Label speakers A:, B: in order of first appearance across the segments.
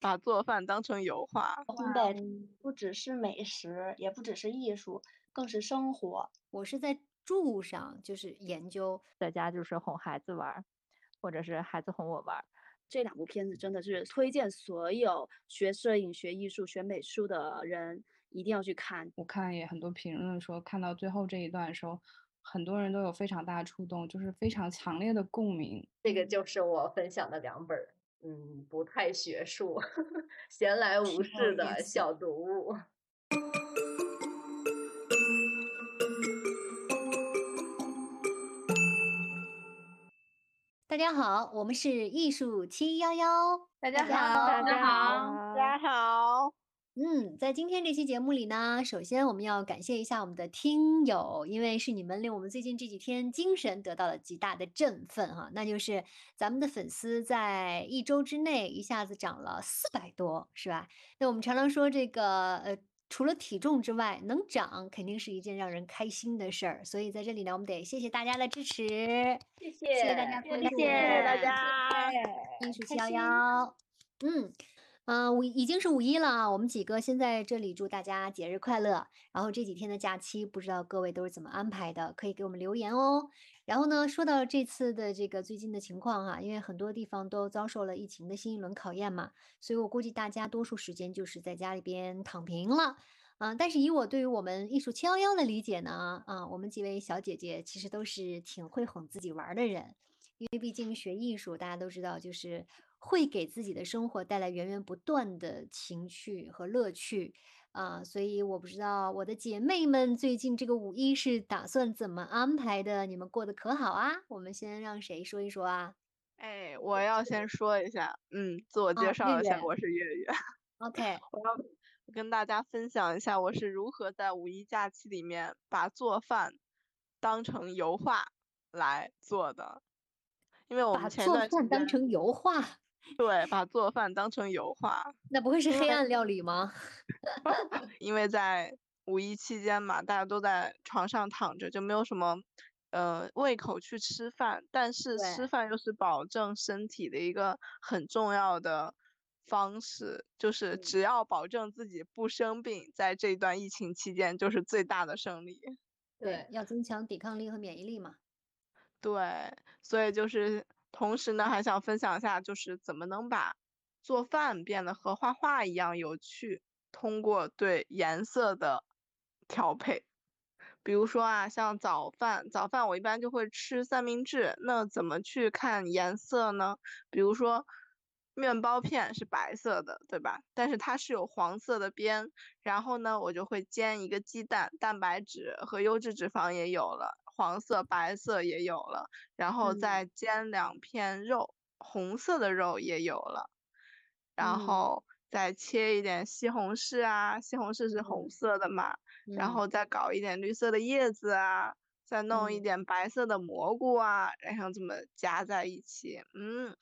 A: 把做饭当成油画。
B: 对，不只是美食，也不只是艺术，更是生活。
C: 我是在住上，就是研究，
D: 在家就是哄孩子玩，或者是孩子哄我玩。
E: 这两部片子真的是推荐所有学摄影、学艺术、学美术的人一定要去看。
F: 我看也很多评论说，看到最后这一段的时候，很多人都有非常大的触动，就是非常强烈的共鸣。
G: 这个就是我分享的两本，嗯，不太学术、闲来无事的小读物。
C: 大家好，我们是艺术七幺幺。
A: 大家
B: 好，
A: 大家好，大家好。
C: 嗯，在今天这期节目里呢，首先我们要感谢一下我们的听友，因为是你们令我们最近这几天精神得到了极大的振奋哈。那就是咱们的粉丝在一周之内一下子涨了四百多，是吧？那我们常常说这个呃。除了体重之外，能涨肯定是一件让人开心的事儿。所以在这里呢，我们得谢谢大家的支持，
G: 谢谢，谢
C: 谢大家，
A: 谢谢大家，
C: 艺术七幺幺，嗯。嗯，五已经是五一了啊，我们几个先在这里祝大家节日快乐。然后这几天的假期，不知道各位都是怎么安排的，可以给我们留言哦。然后呢，说到这次的这个最近的情况哈，因为很多地方都遭受了疫情的新一轮考验嘛，所以我估计大家多数时间就是在家里边躺平了。嗯，但是以我对于我们艺术七幺幺的理解呢，啊，我们几位小姐姐其实都是挺会哄自己玩的人，因为毕竟学艺术，大家都知道就是。会给自己的生活带来源源不断的情趣和乐趣啊，所以我不知道我的姐妹们最近这个五一是打算怎么安排的？你们过得可好啊？我们先让谁说一说啊？
A: 哎，我要先说一下，嗯，自我介绍一下，我是月月。
C: OK，
A: 我要跟大家分享一下我是如何在五一假期里面把做饭当成油画来做的，因为我们前段
C: 时间当成油画。
A: 对，把做饭当成油画，
C: 那不会是黑暗料理吗？
A: 因为在五一期间嘛，大家都在床上躺着，就没有什么呃胃口去吃饭。但是吃饭又是保证身体的一个很重要的方式，就是只要保证自己不生病，在这段疫情期间就是最大的胜利。
C: 对，要增强抵抗力和免疫力嘛。
A: 对，所以就是。同时呢，还想分享一下，就是怎么能把做饭变得和画画一样有趣。通过对颜色的调配，比如说啊，像早饭，早饭我一般就会吃三明治，那怎么去看颜色呢？比如说，面包片是白色的，对吧？但是它是有黄色的边，然后呢，我就会煎一个鸡蛋，蛋白质和优质脂肪也有了。黄色、白色也有了，然后再煎两片肉，红色的肉也有了，然后再切一点西红柿啊，西红柿是红色的嘛，然后再搞一点绿色的叶子啊，再弄一点白色的蘑菇啊，然后这么夹在一起，嗯，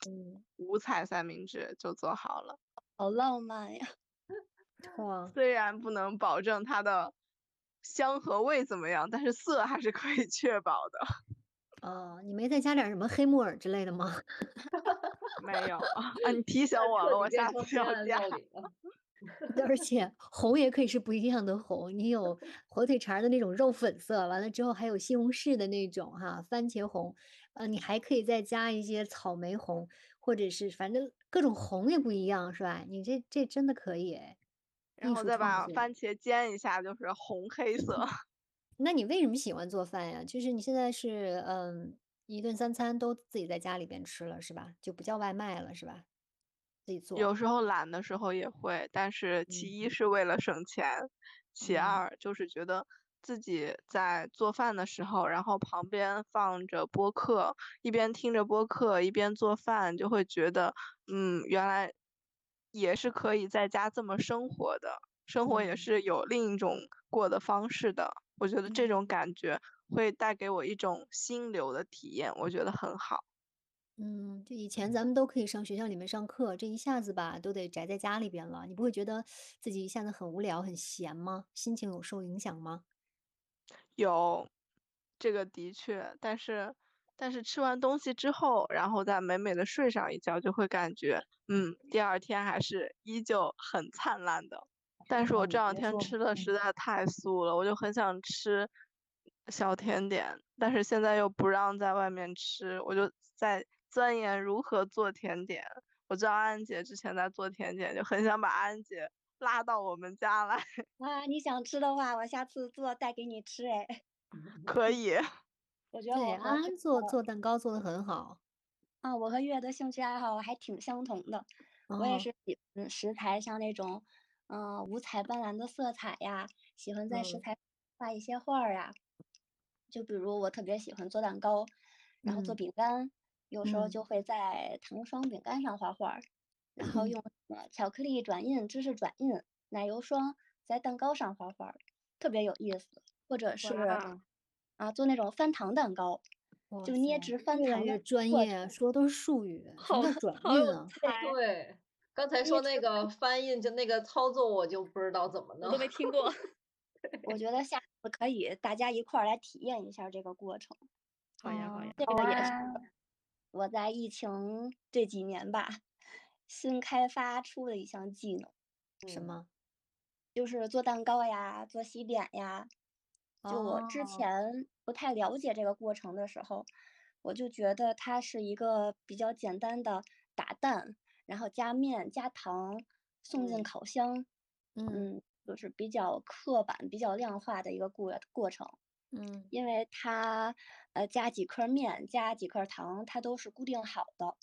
A: 五彩三明治就做好了，
B: 好浪漫呀！
C: 哇，
A: 虽然不能保证它的。香和味怎么样？但是色还是可以 确保的。
C: 哦，你没再加点什么黑木耳之类的吗？
A: 没有 啊，你提醒我了，我下次要加。
C: 而且红也可以是不一样的红，你有火腿肠的那种肉粉色，完了之后还有西红柿的那种哈番茄红，呃，你还可以再加一些草莓红，或者是反正各种红也不一样，是吧？你这这真的可以哎。
A: 然后再把番茄煎一下，就是红黑色。
C: 那你为什么喜欢做饭呀？就是你现在是嗯，一顿三餐都自己在家里边吃了是吧？就不叫外卖了是吧？自己做。
A: 有时候懒的时候也会，但是其一是为了省钱，其二就是觉得自己在做饭的时候，然后旁边放着播客，一边听着播客一边做饭，就会觉得嗯，原来。也是可以在家这么生活的，生活也是有另一种过的方式的。我觉得这种感觉会带给我一种心流的体验，我觉得很好。
C: 嗯，就以前咱们都可以上学校里面上课，这一下子吧都得宅在家里边了。你不会觉得自己一下子很无聊、很闲吗？心情有受影响吗？
A: 有，这个的确，但是但是吃完东西之后，然后再美美的睡上一觉，就会感觉，嗯，第二天还是依旧很灿烂的。但是我这两天吃的实在太素了，我就很想吃小甜点，但是现在又不让在外面吃，我就在钻研如何做甜点。我知道安安姐之前在做甜点，就很想把安安姐拉到我们家来。
B: 啊，你想吃的话，我下次做带给你吃哎。
A: 可以。
B: 我觉得
C: 对，
B: 我和
C: 安安做做蛋糕做的很好。
B: 啊，我和月的兴趣爱好还挺相同的。我也
C: 哦
B: 是喜欢食材像那种，嗯、五彩斑斓的色彩呀，喜欢在食
G: 嗯
B: 材画一些画儿呀。就比如我特别喜欢做蛋糕，然后做
C: 嗯
B: 饼干，有时候
C: 嗯
B: 就会在糖霜饼干上画画儿，然后
C: 嗯
B: 用巧克力转印、芝士转印、奶油霜在蛋糕上画画儿，特别有意思。或者是
E: 哇
B: 啊，做那种翻糖蛋糕，就捏
C: 塞
B: 直翻
C: 越来越
B: 糖的
C: 专业啊，说的都是术语，
E: 好
C: 叫转运啊？
G: 对，刚才说那个翻印就那个操作，我就不知道怎么弄
E: 我都。没听过。
B: 我觉得下次可以大家一块儿来体验一下这个过程。
E: 好呀好呀，
B: 这个也是
F: 啊
B: 我在疫情这几年吧，新开发出的一项技能，
G: 嗯
C: 什么？
B: 就是做蛋糕呀，做西点呀。就我之
C: 哦。
B: 前不太了解这个过程的时候，我就觉得它是一个比较简单的打蛋，然后加面、加糖，送进
G: 嗯。
B: 烤箱，
C: 嗯。
B: 嗯，就是比较刻板、比较量化的一个过过程。
C: 嗯。
B: 因为它呃加几颗面，加几颗糖，它都是固定好的，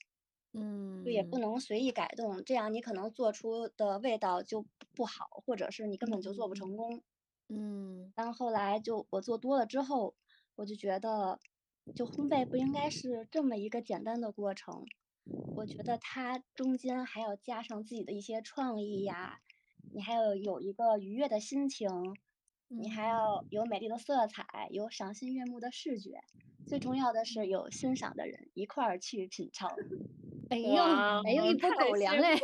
B: 嗯就也不。
C: 嗯
B: 能随意改动，这样你可能做出的味道就不不好，或者是你根本就做不成功。
C: 嗯
B: 但后来就我做多了之后，我就觉得，就烘焙不应该是这么一个简单的过程，我觉得它中间还要加上自己的一些创意呀，你还要有一个愉悦的心情，你还
C: 嗯
B: 要有美丽的色彩，有赏心悦目的视觉，最重要的是有欣赏的人一块儿去品尝。
C: 哎呦
E: 哇
C: 哎呦，一波狗粮嘞！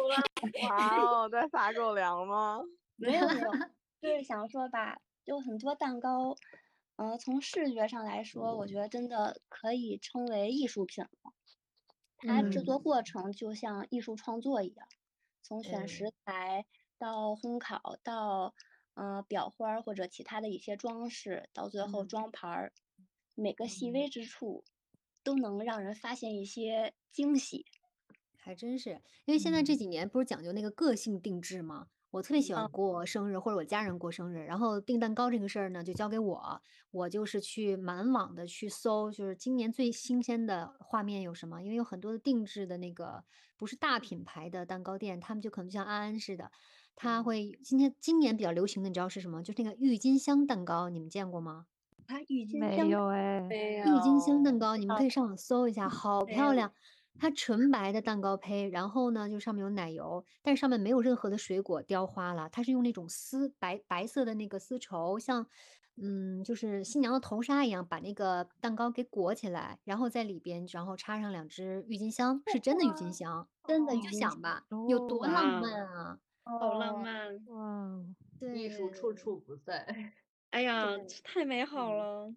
A: 哇哦，在撒狗粮吗？
B: 没有没有，就是想说吧，有很多蛋糕，呃，从视觉上来说，我觉得真的可以称为艺术品了。它制
C: 嗯
B: 作过程就像艺术创作一样，从选
G: 嗯
B: 食材到烘烤到呃裱花儿或者其他的一些装饰，到最后
C: 嗯
B: 装盘儿，每个细微之处都能让人发现一些惊喜。
C: 还真是，因为现在这
F: 嗯
C: 几年不是讲究那个个性定制吗？我特别喜欢
B: 嗯
C: 过生日，或者我家人过生日，然后订蛋糕这个事儿呢，就交给我，我就是去满网的去搜，就是今年最新鲜的画面有什么？因为有很多的定制的那个不是大品牌的蛋糕店，他们就可能就像安安似的，他会今天今年比较流行的，你知道是什么？就是那个郁金香蛋糕，你们见过吗？
B: 它郁金
D: 没
B: 香
D: 有哎，
F: 没
C: 郁金香蛋
F: 有
C: 糕，你们
B: 啊
C: 可以上网搜一下，好
B: 没有
C: 漂亮。它纯白的蛋糕胚，然后呢，就上面有奶油，但是上面没有任何的水果雕花了，它是用那种丝白白色的那个丝绸，像嗯，就是新娘的头纱一样，把那个蛋糕给裹起来，然后在里边，然后插上两只郁金香，是真的郁金香，
B: 真的你就
C: 想吧，有多浪漫啊！
E: 好浪
B: 哦
E: 漫。
D: 哇哦，
G: 艺术处处不在，
E: 哎呀，太美好
G: 嗯
E: 了。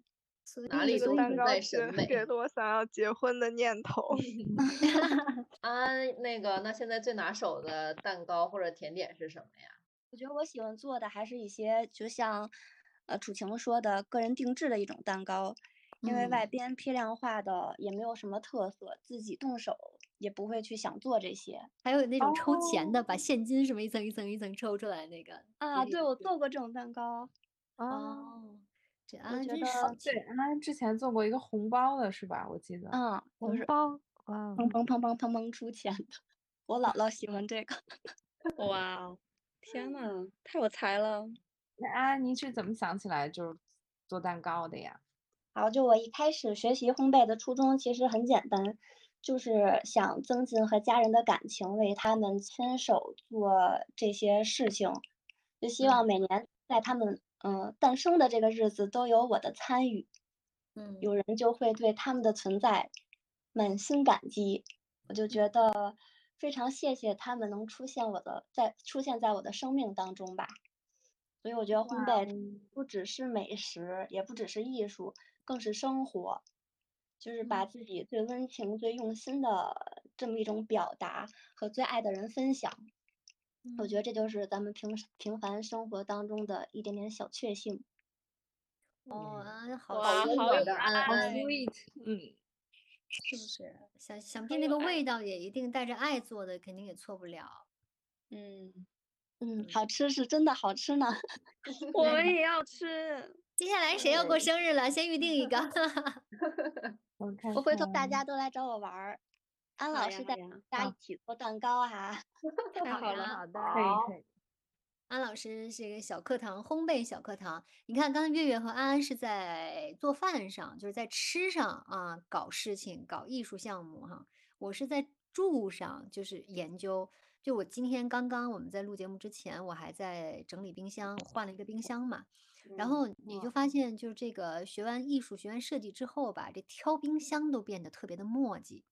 G: 哪里
A: 这
G: 都不在审美。
A: 给了我想要结婚的念头。
G: 啊那个，那现在最拿手的蛋糕或者甜点是什么呀？
B: 我觉得我喜欢做的还是一些，就像，呃，楚晴说的个人定制的一种蛋糕，因为外
C: 嗯。
B: 边批量化的也没有什么特色，自己动手也不会去想做这些。
C: 还有那种抽钱的，
F: 哦。
C: 把现金什么一层一层一层抽出来那个
B: 啊，对，我做过这种蛋糕，
D: 啊，
C: 哦，这
B: 我
C: 安安真少
F: 对，安安之前做过一个红包的是吧？我记得。
B: 嗯，就是
D: 红包，哇哦，
B: 砰砰砰砰砰砰出钱的，我姥姥喜欢这个。
E: 哇哦，天呐，太有才了！
F: 那安安，您是怎么想起来就是做蛋糕的呀？
B: 好，就我一开始学习烘焙的初衷其实很简单，就是想增进和家人的感情，为他们亲手做这些事情，就希望每年在他们嗯、呃诞生的这个日子都有我的参与，
C: 嗯
B: 有人就会对他们的存在满心感激，我就觉得非常谢谢他们能出现我的在出现在我的生命当中吧。所以我觉得烘焙不只是美食，也不只是艺术，更是生活。就是把自己最温情、最用心的这么一种表达和最爱的人分享。我觉得这就是咱们平平凡生活当中的一点点小确幸。
C: 哦，安好
A: 哇，
G: 温
A: 好有
G: 暖的安
A: 爱
G: 安
F: sweet，嗯，
C: 是不是？想想必那个味道也一定带着爱做的，肯定也错不了。
B: 嗯嗯，好吃是真的好吃呢。
E: 我们也要吃。
C: 接下来谁要过生日了？先预定一个。
F: 我看
B: 我回头大家都来找我玩儿，安老师带
E: 呀好呀
B: 大家一起做蛋糕啊。
E: 太好了，
D: 好的，
F: 可以可以，
C: 安老师是一个小课堂，烘焙小课堂。你看，刚才月月和安安是在做饭上，就是在吃上啊搞事情，搞艺术项目哈。我是在住上，就是研究。就我今天刚刚我们在录节目之前，我还在整理冰箱，换了一个冰箱嘛。然
G: 嗯
C: 后你就发现，就是这个学完艺术、学完设计之后吧，这挑冰箱都变得特别的磨叽。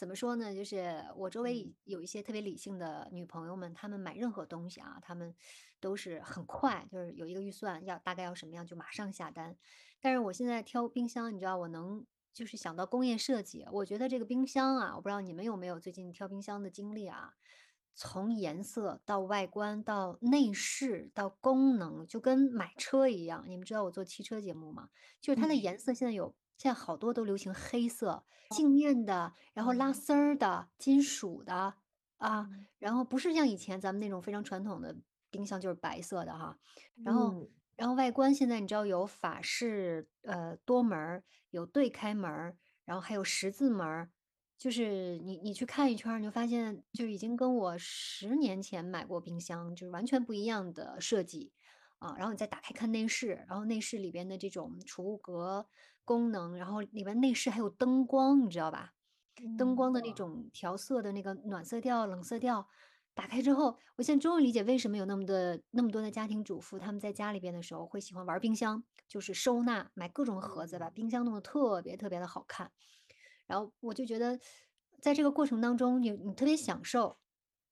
C: 怎么说呢？就是我周围
G: 嗯
C: 有一些特别理性的女朋友们，她们买任何东西啊，她们都是很快，就是有一个预算要大概要什么样就马上下单。但是我现在挑冰箱，你知道，我能就是想到工业设计，我觉得这个冰箱啊，我不知道你们有没有最近挑冰箱的经历啊？从颜色到外观到内饰到功能，就跟买车一样。你们知道我做汽车节目吗？就是它的颜色现在有，现在好多都流行黑色，镜面的，然后拉丝儿的，金属的啊，然后不是像以前咱们那种非常传统的冰箱就是白色的哈，然后。
F: 嗯
C: 然后外观现在你知道有法式呃多门儿，有对开门儿，然后还有十字门儿，就是你你去看一圈儿，你就发现就已经跟我十年前买过冰箱就是完全不一样的设计啊。然后你再打开看内饰，然后内饰里边的这种储物格功能，然后里边内饰还有灯光，你知道吧？灯光的那种调色的那个暖色调、冷色调，打开之后，我现在终于理解为什么有那么的那么多的家庭主妇，他们在家里边的时候会喜欢玩冰箱，就是收纳，买各种盒子，把冰箱弄得特别特别的好看。然后我就觉得，在这个过程当中，你你特别享受，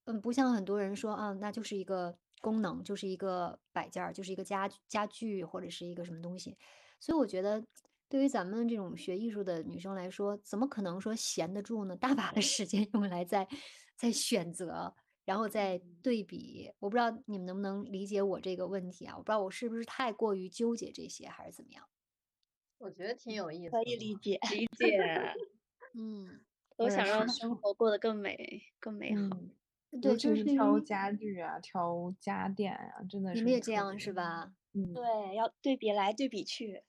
C: 嗯，不像很多人说啊，那就是一个功能，就是一个摆件儿，就是一个家具家具或者是一个什么东西。所以我觉得，对于咱们这种学艺术的女生来说，怎么可能说闲得住呢？大把的时间用来在在选择，然后再对比。我不知道你们能不能理解我这个问题啊？我不知道我是不是太过于纠结这些，还是怎么样？
G: 我觉得挺有意思
B: 可以理解。
E: 理 解，
C: 嗯，
E: 都想让生活过得更美、更美好。
F: 嗯，
C: 对，就是
F: 挑家具啊，挑家电啊，真的是你
C: 们也这样是吧？
F: 嗯，
B: 对，要对比来对比去，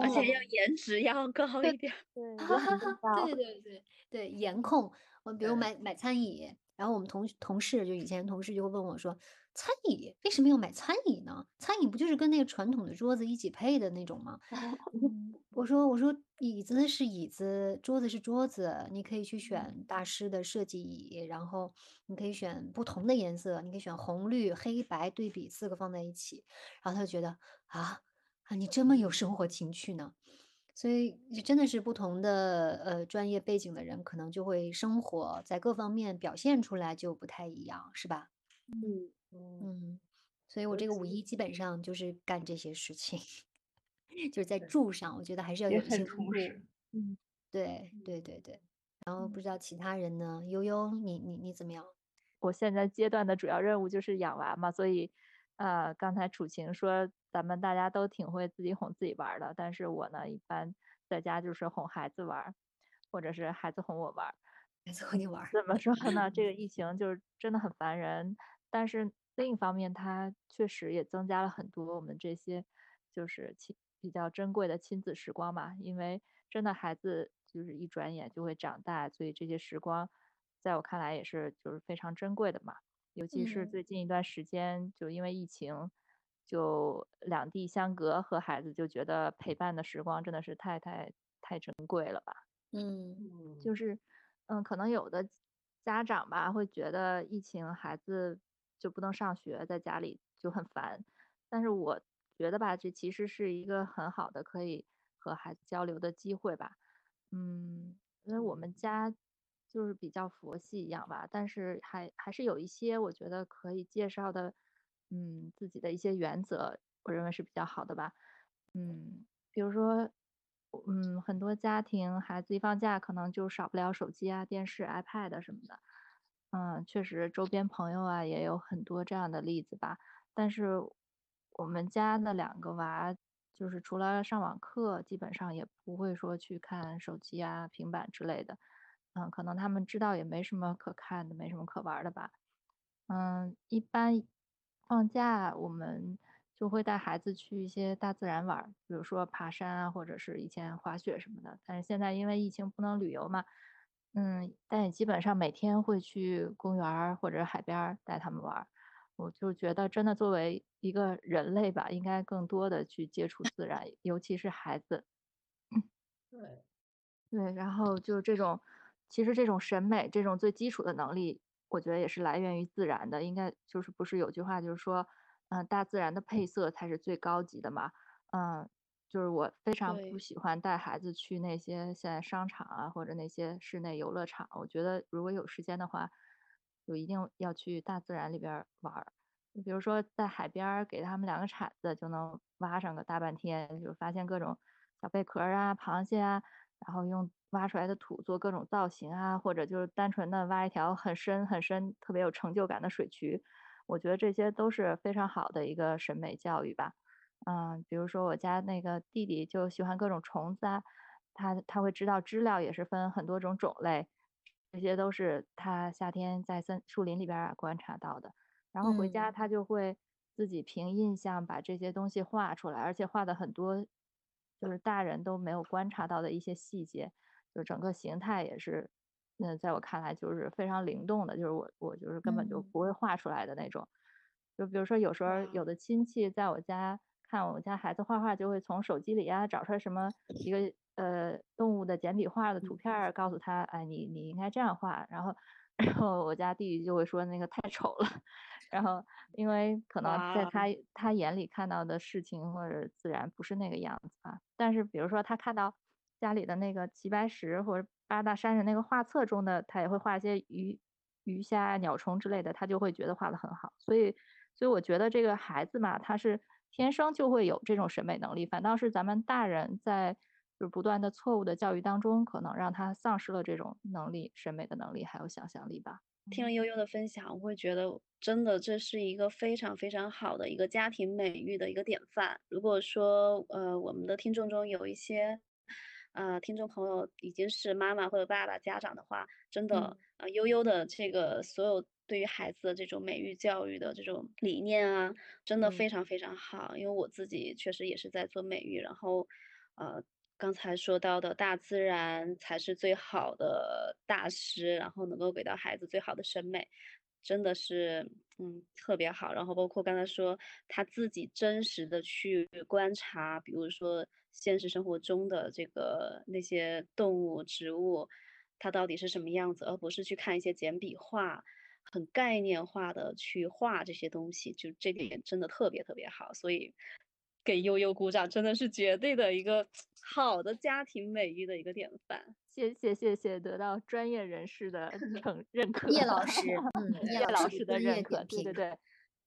E: 而且要颜值要高一点。
B: 对
C: 对对对对，颜控。我比如买买餐椅，然后我们同同事就以前同事就会问我说，餐椅为什么要买餐椅呢？餐椅不就是跟那个传统的桌子一起配的那种吗？嗯我说我说椅子是椅子，桌子是桌子，你可以去选大师的设计椅，然后你可以选不同的颜色，你可以选红绿黑白对比四个放在一起，然后他就觉得啊啊你这么有生活情趣呢。所以就真的是不同的呃专业背景的人，可能就会生活在各方面表现出来就不太一样，是吧？
E: 嗯，
G: 嗯，
C: 嗯，所以我这个五一基本上就是干这些事情，就是在住上，我觉得还是要
F: 也
C: 有一些
F: 很。充实。嗯，
C: 对对对对，然后不知道其他人呢？悠悠，你你你怎么样？
D: 我现在阶段的主要任务就是养娃嘛，所以，呃，刚才楚晴说咱们大家都挺会自己哄自己玩儿的，但是我呢，一般在家就是哄孩子玩儿，或者是孩子哄我玩儿。
C: 孩子和你玩儿，
D: 怎么说呢？这个疫情就是真的很烦人，但是另一方面，它确实也增加了很多我们这些就是亲比较珍贵的亲子时光嘛。因为真的孩子就是一转眼就会长大，所以这些时光在我看来也是就是非常珍贵的嘛。尤其是
C: 嗯
D: 最近一段时间，就因为疫情，就两地相隔，和孩子就觉得陪伴的时光真的是太太太珍贵了吧。
C: 嗯
G: 嗯
D: 就是，嗯，可能有的家长吧会觉得疫情孩子就不能上学，在家里就很烦，但是我觉得吧，这其实是一个很好的可以和孩子交流的机会吧。嗯，因为我们家就是比较佛系一样吧，但是还还是有一些我觉得可以介绍的，嗯，自己的一些原则，我认为是比较好的吧。嗯，比如说嗯，很多家庭孩子一放假，可能就少不了手机啊、电视、iPad 什么的。嗯，确实周边朋友啊也有很多这样的例子吧。但是我们家的两个娃，就是除了上网课，基本上也不会说去看手机啊、平板之类的。嗯，可能他们知道也没什么可看的，没什么可玩的吧。嗯，一般放假我们就会带孩子去一些大自然玩儿，比如说爬山啊，或者是以前滑雪什么的。但是现在因为疫情不能旅游嘛，嗯，但也基本上每天会去公园儿或者海边儿带他们玩儿。我就觉得真的作为一个人类吧，应该更多的去接触自然，尤其是孩子。
G: 对，
D: 对，然后就这种，其实这种审美，这种最基础的能力，我觉得也是来源于自然的。应该就是不是有句话就是说，嗯、大自然的配色才是最高级的嘛。嗯，就是我非常不喜欢带孩子去那些现在商场啊，或者那些室内游乐场。我觉得如果有时间的话，就一定要去大自然里边儿玩儿。就比如说在海边儿给他们两个铲子，就能挖上个大半天，就发现各种小贝壳儿啊、螃蟹啊，然后用挖出来的土做各种造型啊，或者就是单纯的挖一条很深很深、特别有成就感的水渠。我觉得这些都是非常好的一个审美教育吧。嗯，比如说我家那个弟弟就喜欢各种虫子啊，他他会知道知了也是分很多种种类，这些都是他夏天在森树林里边观察到的。然后回家
C: 嗯
D: 他就会自己凭印象把这些东西画出来，而且画的很多就是大人都没有观察到的一些细节，就整个形态也是，嗯，在我看来就是非常灵动的，就是我我就是根本就
C: 嗯
D: 不会画出来的那种。就比如说有时候有的亲戚在我家看我们家孩子画画，就会从手机里呀找出来什么一个呃动物的简笔画的图片儿，告诉他，哎，你你应该这样画。然后然后我家弟弟就会说那个太丑了。然后因为可能在他他眼里看到的事情或者自然不是那个样子啊。但是比如说他看到家里的那个齐白石或者八大山人那个画册中的，他也会画一些鱼鱼虾、鸟虫之类的，他就会觉得画的很好。所以所以我觉得这个孩子嘛，他是天生就会有这种审美能力，反倒是咱们大人在就是不断的错误的教育当中，可能让他丧失了这种能力、审美的能力还有想象力吧。
E: 听了悠悠的分享，我会觉得真的这是一个非常非常好的一个家庭美育的一个典范。如果说呃我们的听众中有一些呃听众朋友已经是妈妈或者爸爸家长的话，真的
C: 嗯
E: 呃悠悠的这个所有对于孩子的这种美育教育的这种理念啊，真的
D: 嗯
E: 非常非常好。因为我自己确实也是在做美育，然后呃刚才说到的大自然才是最好的大师，然后能够给到孩子最好的审美，真的是嗯特别好。然后包括刚才说他自己真实的去观察，比如说现实生活中的这个那些动物、植物，它到底是什么样子，而不是去看一些简笔画。很概念化的去画这些东西，就这点真的特别特别好，所以给悠悠鼓掌，真的是绝对的一个好的家庭美育的一个典范。
D: 谢谢谢谢，得到专业人士的 承认可。
C: 叶老师，嗯，
D: 叶
C: 叶
D: 老师的认可，对对对，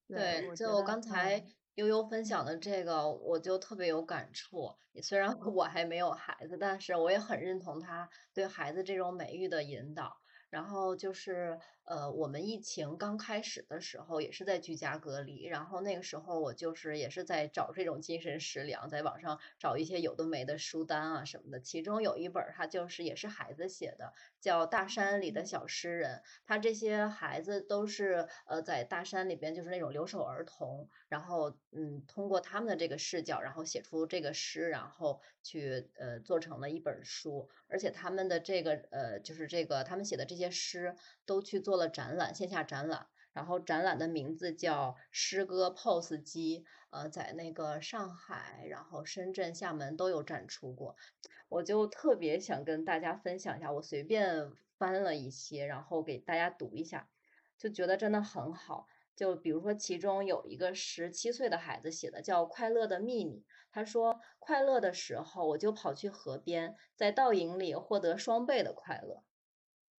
G: 对，就刚才
D: 嗯
G: 悠悠分享的这个，我就特别有感触。虽然我还没有孩子，但是我也很认同他对孩子这种美育的引导。然后就是，呃，我们疫情刚开始的时候，也是在居家隔离。然后那个时候，我就是也是在找这种精神食粮，在网上找一些有的没的书单啊什么的。其中有一本儿，它就是也是孩子写的，叫《大山里的小诗人》。他这些孩子都是呃在大山里边，就是那种留守儿童，然后嗯，通过他们的这个视角，然后写出这个诗，然后去呃做成了一本书。而且他们的这个呃，就是这个他们写的这些些诗都去做了展览，线下展览。然后展览的名字叫“诗歌 pose 机”，呃，在那个上海、然后深圳、厦门都有展出过。我就特别想跟大家分享一下，我随便翻了一些，然后给大家读一下，就觉得真的很好。就比如说，其中有一个十七岁的孩子写的，叫《快乐的秘密》。他说：“快乐的时候，我就跑去河边，在倒影里获得双倍的快乐。”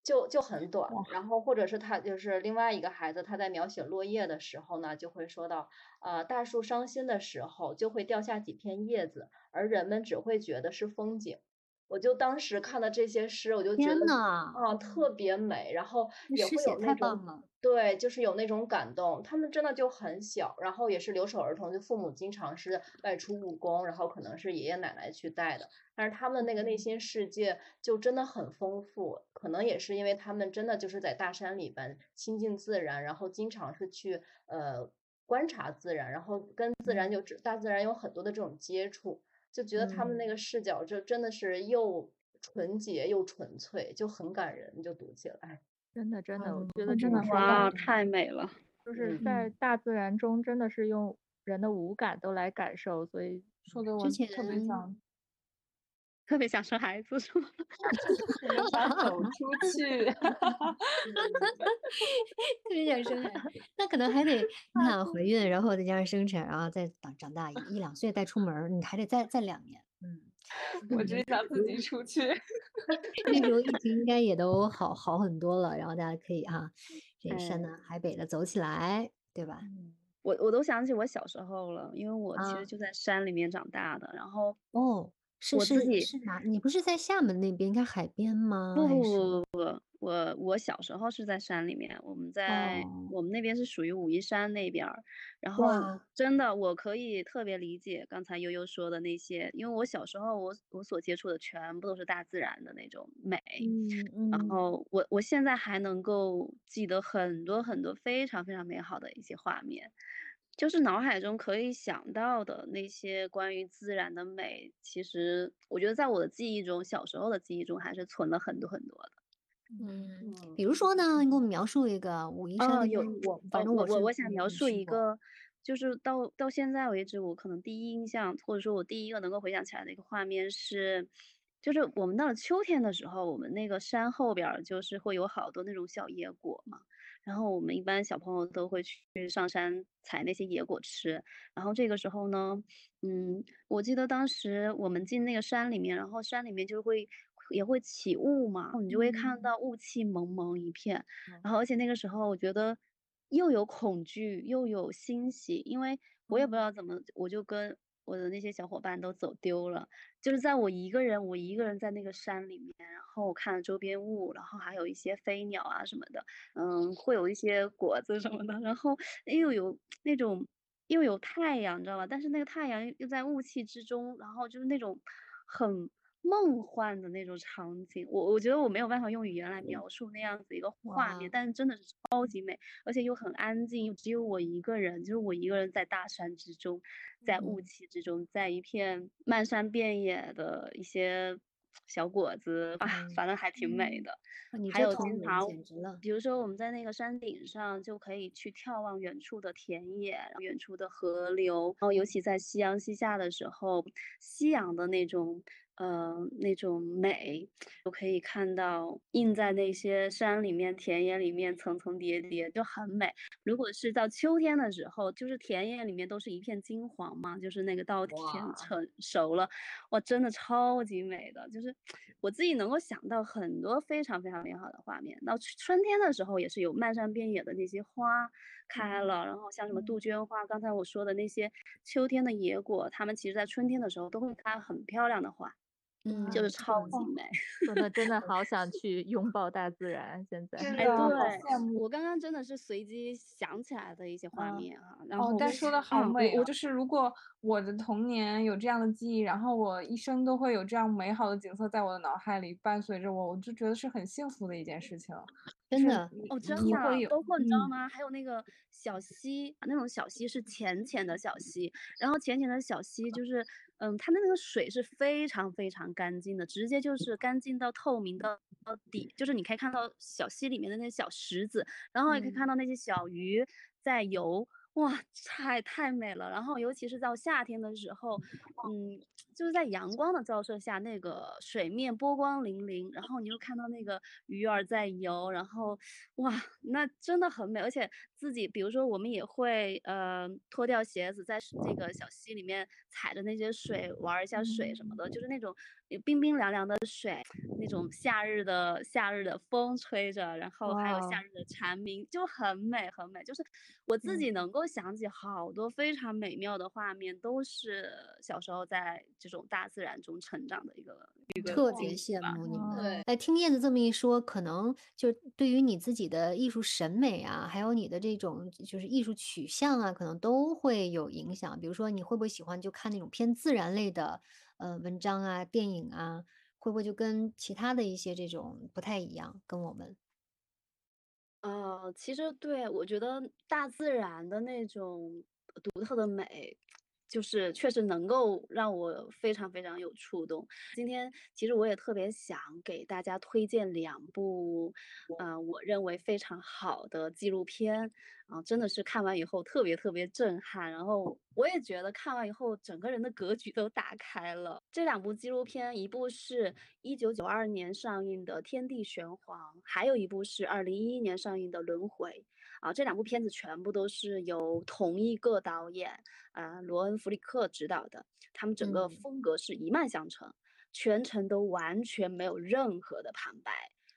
G: 就就很短。然后或者是他就是另外一个孩子，他在描写落叶的时候呢，就会说到，呃，大树伤心的时候就会掉下几片叶子，而人们只会觉得是风景。我就当时看了这些诗，我就觉得啊特别美，然后也会有那种对，就是有那种感动。他们真的就很小，然后也是留守儿童，就父母经常是外出务工，然后可能是爷爷奶奶去带的。但是他们那个内心世界就真的很丰富，可能也是因为他们真的就是在大山里边亲近自然，然后经常是去呃观察自然，然后跟自然就大自然有很多的这种接触。就觉得他们那个视角就真的是又纯洁又纯粹，就很感人，就读起来。
D: 真的真的，我觉得真的
E: 哇，太美了。
D: 就是在大自然中，真的是用人的五感都来感受，所以
F: 说的我特别想。
E: 特别想生孩子是吗？
F: 想走出去，
C: 特别想生孩子，那可能还得你想怀孕，然后再加上生产，然后再长长大一两岁再出门，你还得再再两年。嗯，
F: 我只想自己出去。
C: 那时候疫情应该也都好好很多了，然后大家可以哈，这山南海北的走起来，对吧？
E: 我我都想起我小时候了，因为我其实就在山里面长大的，然后
C: 哦。是是是哪？你不是在厦门那边，应该海边吗？
E: 不不不不，我我小时候是在山里面，我们在我们那边是属于武夷山那边儿。然后真的，我可以特别理解刚才悠悠说的那些，因为我小时候我我所接触的全部都是大自然的那种美。
C: 嗯嗯。
E: 然后我我现在还能够记得很多很多非常非常美好的一些画面。就是脑海中可以想到的那些关于自然的美，其实我觉得在我的记忆中，小时候的记忆中还是存了很多很多的。
C: 嗯，比如说呢，你给我们描述一个武夷山
E: 有我，
C: 反正
E: 我
C: 我
E: 我想描述一个，就是到到现在为止，我可能第一印象或者说我第一个能够回想起来的一个画面是，就是我们到了秋天的时候，我们那个山后边就是会有好多那种小野果嘛。然后我们一般小朋友都会去上山采那些野果吃。然后这个时候呢，嗯，我记得当时我们进那个山里面，然后山里面就会也会起雾嘛，你就会看到雾气蒙蒙一片。然后而且那个时候我觉得又有恐惧又有欣喜，因为我也不知道怎么，我就跟。我的那些小伙伴都走丢了，就是在我一个人，我一个人在那个山里面，然后我看周边雾，然后还有一些飞鸟啊什么的，嗯，会有一些果子什么的，然后又有那种又有太阳，你知道吧？但是那个太阳又在雾气之中，然后就是那种很。梦幻的那种场景，我我觉得我没有办法用语言来描述那样子一个画面，但是真的是超级美，而且又很安静，又只有我一个人，就是我一个人在大山之中，在雾气之中，在一片漫山遍野的一些小果子，啊，反正还挺美的。还有经常，比如说我们在那个山顶上就可以去眺望远处的田野，远处的河流，然后尤其在夕阳西下的时候，夕阳的那种。呃，那种美，我可以看到映在那些山里面、田野里面，层层叠叠就很美。如果是到秋天的时候，就是田野里面都是一片金黄嘛，就是那个稻田成熟了，哇，真的超级美的。就是我自己能够想到很多非常非常美好的画面。到春天的时候，也是有漫山遍野的那些花开了，然后像什么杜鹃花，刚才我说的那些秋天的野果，它们其实在春天的时候都会开很漂亮的花。
C: 嗯，
E: 就是超级美，
D: 真的真 的好想去拥抱大自然。现在，
E: 哎，对，我刚刚真的是随机想起来的一些画面哈。然后，
F: 但说的好美，我就是如果我的童年有这样的记忆，然后我一生都会有这样美好的景色在我的脑海里伴随着我，我就觉得是很幸福的一件事情。
C: 真的
E: 哦，真的，包括你知道吗？还有那个小溪，那种小溪是浅浅的小溪，然后浅浅的小溪就是。嗯，它的那个水是非常非常干净的，直接就是干净到透明到底，就是你可以看到小溪里面的那些小石子，然后也可以看到那些小鱼在游，哇，太太美了。然后尤其是到夏天的时候，嗯，就是在阳光的照射下，那个水面波光粼粼，然后你又看到那个鱼儿在游，然后哇，那真的很美。而且自己，比如说我们也会呃脱掉鞋子，在这个小溪里面踩着那些水玩一下水什么的，就是那种冰冰凉凉的水，那种夏日的夏日的风吹着，然后还有夏日的蝉鸣，就很美很美。就是我自己能够想起好多非常美妙的画面，都是小时候在。这种大自然中成长的一个一个
C: 特别羡慕你们。
G: 对，
C: 哎，听燕子这么一说，可能就对于你自己的艺术审美啊，还有你的这种就是艺术取向啊，可能都会有影响。比如说，你会不会喜欢就看那种偏自然类的呃文章啊、电影啊？会不会就跟其他的一些这种不太一样？跟我们？
E: 呃，其实对我觉得大自然的那种独特的美。就是确实能够让我非常非常有触动。今天其实我也特别想给大家推荐两部，嗯，我认为非常好的纪录片啊，真的是看完以后特别特别震撼。然后我也觉得看完以后整个人的格局都打开了。这两部纪录片，一部是一九九二年上映的《天地玄黄》，还有一部是二零一一年上映的《轮回》。啊，这两部片子全部都是由同一个导演，啊，罗恩·弗里克执导的。他们整个风格是一脉相承，全程都完全没有任何的旁白，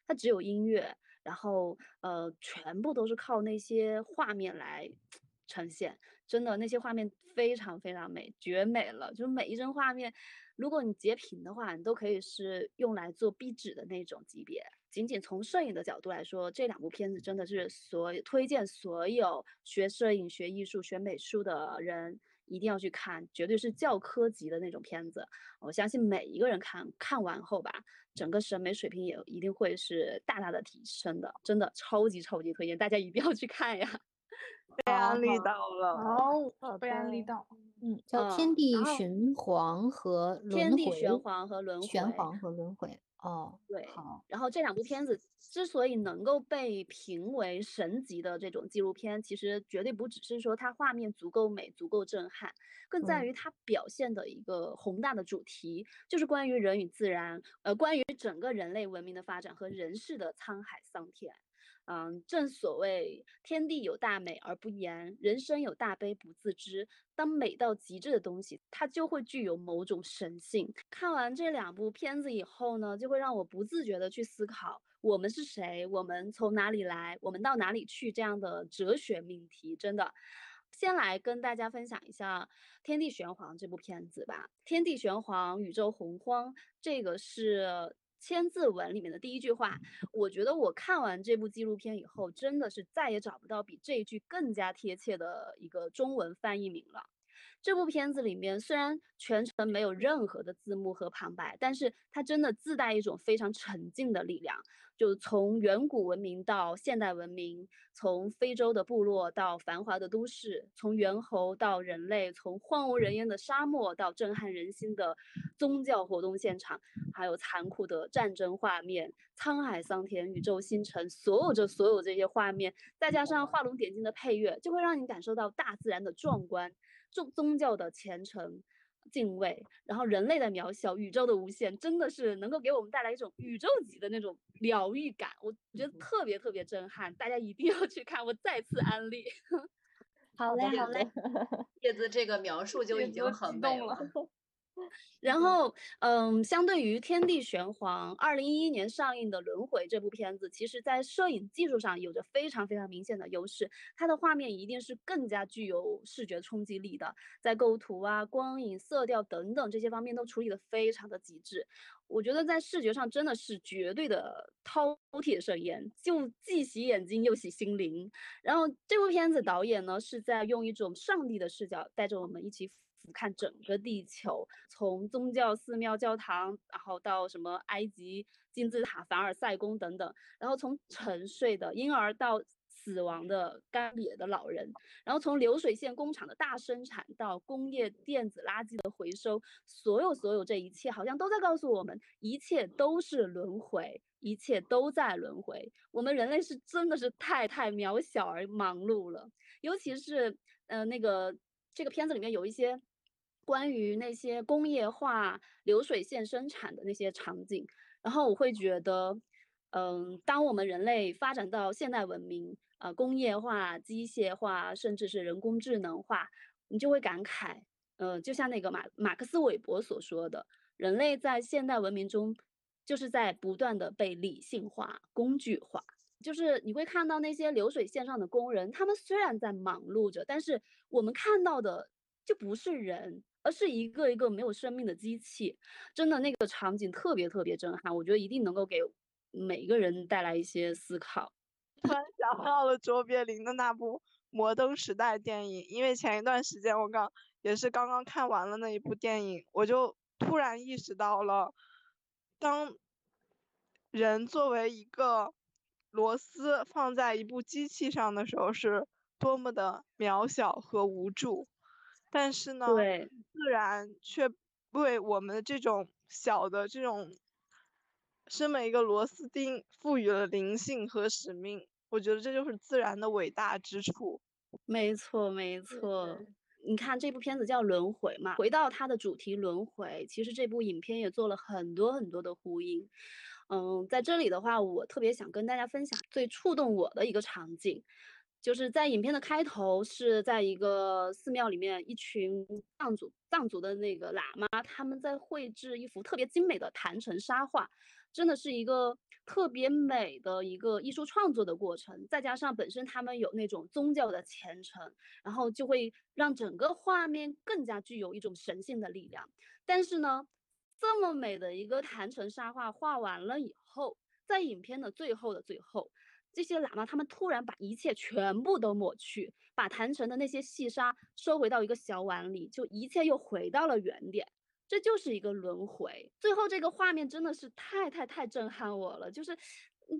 E: 它只有音乐，然后呃，全部都是靠那些画面来呈现。真的，那些画面非常非常美，绝美了。就是每一帧画面，如果你截屏的话，你都可以是用来做壁纸的那种级别。仅仅从摄影的角度来说，这两部片子真的是所推荐所有学摄影、学艺术、学美术的人一定要去看，绝对是教科级的那种片子。我相信每一个人看看完后吧，整个审美水平也一定会是大大的提升的。真的超级超级推荐，大家一定要去看呀！
A: 被安利到
F: 了，好，被安利到。
C: 嗯，叫《天地玄黄》和《轮回》。
E: 天地玄黄和轮回。
C: 玄黄和轮回。哦，
E: 对，
C: 好。
E: 然后这两部片子之所以能够被评为神级的这种纪录片，其实绝对不只是说它画面足够美、足够震撼，更在于它表现的一个宏大的主题，就是关于人与自然，呃，关于整个人类文明的发展和人世的沧海桑田。嗯，正所谓天地有大美而不言，人生有大悲不自知。当美到极致的东西，它就会具有某种神性。看完这两部片子以后呢，就会让我不自觉的去思考：我们是谁？我们从哪里来？我们到哪里去？这样的哲学命题，真的。先来跟大家分享一下《天地玄黄》这部片子吧。《天地玄黄，宇宙洪荒》，这个是。千字文里面的第一句话，我觉得我看完这部纪录片以后，真的是再也找不到比这一句更加贴切的一个中文翻译名了。这部片子里面虽然全程没有任何的字幕和旁白，但是它真的自带一种非常沉静的力量。就从远古文明到现代文明，从非洲的部落到繁华的都市，从猿猴到人类，从荒无人烟的沙漠到震撼人心的宗教活动现场，还有残酷的战争画面、沧海桑田、宇宙星辰，所有这所有这些画面，再加上画龙点睛的配乐，就会让你感受到大自然的壮观，宗宗教的虔诚。敬畏，然后人类的渺小，宇宙的无限，真的是能够给我们带来一种宇宙级的那种疗愈感，我觉得特别特别震撼，大家一定要去看，我再次安利。
B: 好嘞，好嘞，
G: 叶子这个描述 就已经很美了。
E: 然后，嗯，相对于《天地玄黄》二零一一年上映的《轮回》这部片子，其实在摄影技术上有着非常非常明显的优势。它的画面一定是更加具有视觉冲击力的，在构图啊、光影、色调等等这些方面都处理的非常的极致。我觉得在视觉上真的是绝对的饕餮盛宴，就既洗眼睛又洗心灵。然后这部片子导演呢是在用一种上帝的视角带着我们一起。俯瞰整个地球，从宗教寺庙、教堂，然后到什么埃及金字塔、凡尔赛宫等等，然后从沉睡的婴儿到死亡的干瘪的老人，然后从流水线工厂的大生产到工业电子垃圾的回收，所有所有这一切，好像都在告诉我们，一切都是轮回，一切都在轮回。我们人类是真的是太太渺小而忙碌了，尤其是呃那个这个片子里面有一些。关于那些工业化流水线生产的那些场景，然后我会觉得，嗯，当我们人类发展到现代文明，呃，工业化、机械化，甚至是人工智能化，你就会感慨，呃，就像那个马马克思韦伯所说的，人类在现代文明中，就是在不断的被理性化、工具化。就是你会看到那些流水线上的工人，他们虽然在忙碌着，但是我们看到的就不是人，而是一个一个没有生命的机器。真的那个场景特别特别震撼，我觉得一定能够给每一个人带来一些思考。
A: 突然想到了卓别林的那部《摩登时代》电影，因为前一段时间我刚也是刚刚看完了那一部电影，我就突然意识到了，当人作为一个螺丝放在一部机器上的时候，是多么的渺小和无助。但是呢，
E: 对，
A: 自然却为我们这种小的这种身为一个螺丝钉赋予了灵性和使命。我觉得这就是自然的伟大之处。
E: 没错，没错。你看这部片子叫《轮回》嘛，回到它的主题轮回，其实这部影片也做了很多很多的呼应。嗯，在这里的话，我特别想跟大家分享最触动我的一个场景，就是在影片的开头，是在一个寺庙里面，一群藏族藏族的那个喇嘛，他们在绘制一幅特别精美的坛城沙画，真的是一个特别美的一个艺术创作的过程。再加上本身他们有那种宗教的虔诚，然后就会让整个画面更加具有一种神性的力量。但是呢，这么美的一个坛城沙画画完了以后，在影片的最后的最后，这些喇嘛他们突然把一切全部都抹去，把坛城的那些细沙收回到一个小碗里，就一切又回到了原点。这就是一个轮回。最后这个画面真的是太太太震撼我了，就是